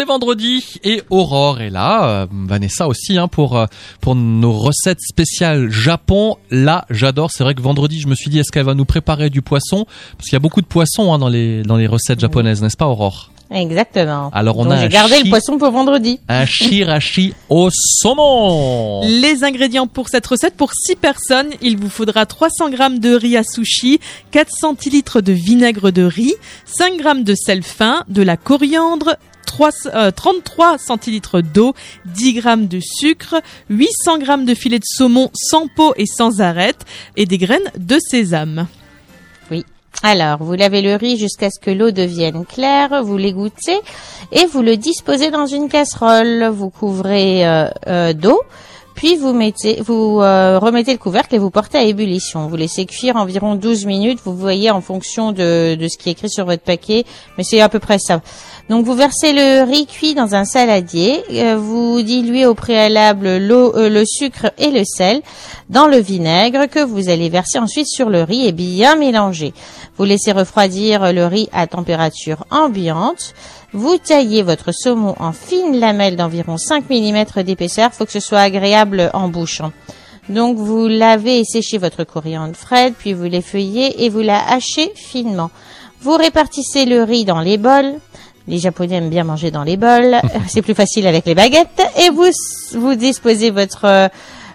C'est vendredi et Aurore est là, euh, Vanessa aussi hein, pour euh, pour nos recettes spéciales Japon. Là, j'adore. C'est vrai que vendredi, je me suis dit est-ce qu'elle va nous préparer du poisson? Parce qu'il y a beaucoup de poissons hein, dans les dans les recettes japonaises, n'est-ce pas Aurore? Exactement. Alors on Donc, a j'ai gardé le poisson pour vendredi. un shirashi au saumon. Les ingrédients pour cette recette, pour 6 personnes, il vous faudra 300 g de riz à sushi, 4 centilitres de vinaigre de riz, 5 g de sel fin, de la coriandre, 3, euh, 33 centilitres d'eau, 10 g de sucre, 800 g de filet de saumon sans peau et sans arête, et des graines de sésame. Alors, vous lavez le riz jusqu'à ce que l'eau devienne claire, vous l'égouttez et vous le disposez dans une casserole. Vous couvrez euh, euh, d'eau, puis vous mettez, vous euh, remettez le couvercle et vous portez à ébullition. Vous laissez cuire environ 12 minutes. Vous voyez en fonction de, de ce qui est écrit sur votre paquet, mais c'est à peu près ça. Donc vous versez le riz cuit dans un saladier, euh, vous diluez au préalable l'eau, euh, le sucre et le sel dans le vinaigre que vous allez verser ensuite sur le riz et bien mélanger. Vous laissez refroidir le riz à température ambiante. Vous taillez votre saumon en fines lamelles d'environ 5 mm d'épaisseur. Faut que ce soit agréable en bouche. hein. Donc vous lavez et séchez votre coriandre fraîche, puis vous l'effeuillez et vous la hachez finement. Vous répartissez le riz dans les bols. Les Japonais aiment bien manger dans les bols. C'est plus facile avec les baguettes. Et vous, vous disposez votre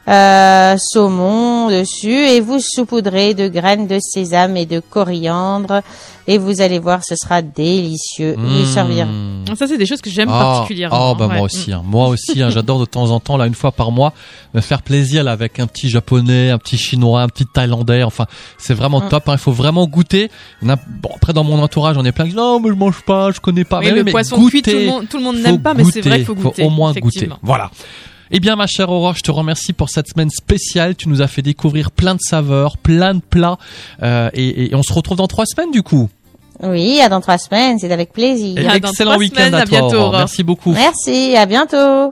euh, saumon dessus et vous saupoudrez de graines de sésame et de coriandre. Et vous allez voir, ce sera délicieux. Vous y servir. Mmh. Ça, c'est des choses que j'aime Ah, particulièrement. ah, bah Ouais. moi aussi, hein. moi aussi, hein, j'adore de temps en temps, là une fois par mois, me faire plaisir là, avec un petit japonais, un petit chinois, un petit thaïlandais. Enfin, c'est vraiment Mm. top. hein. Il faut vraiment goûter. A- bon, après dans mon entourage, on est plein qui disent non, mais je mange pas, je connais pas. Oui, Mais le mais poisson cuit, tout le monde, faut n'aime pas, mais c'est vrai qu'il faut goûter. au moins goûter. Voilà. Eh bien, ma chère Aurore, je te remercie pour cette semaine spéciale. Tu nous as fait découvrir plein de saveurs, plein de plats, euh, et, et on se retrouve dans trois semaines du coup. Oui, à dans trois semaines, c'est avec plaisir. Et À dans excellent week-end à à toi. bientôt, Aurore. Aurore. Merci beaucoup. Merci, à bientôt.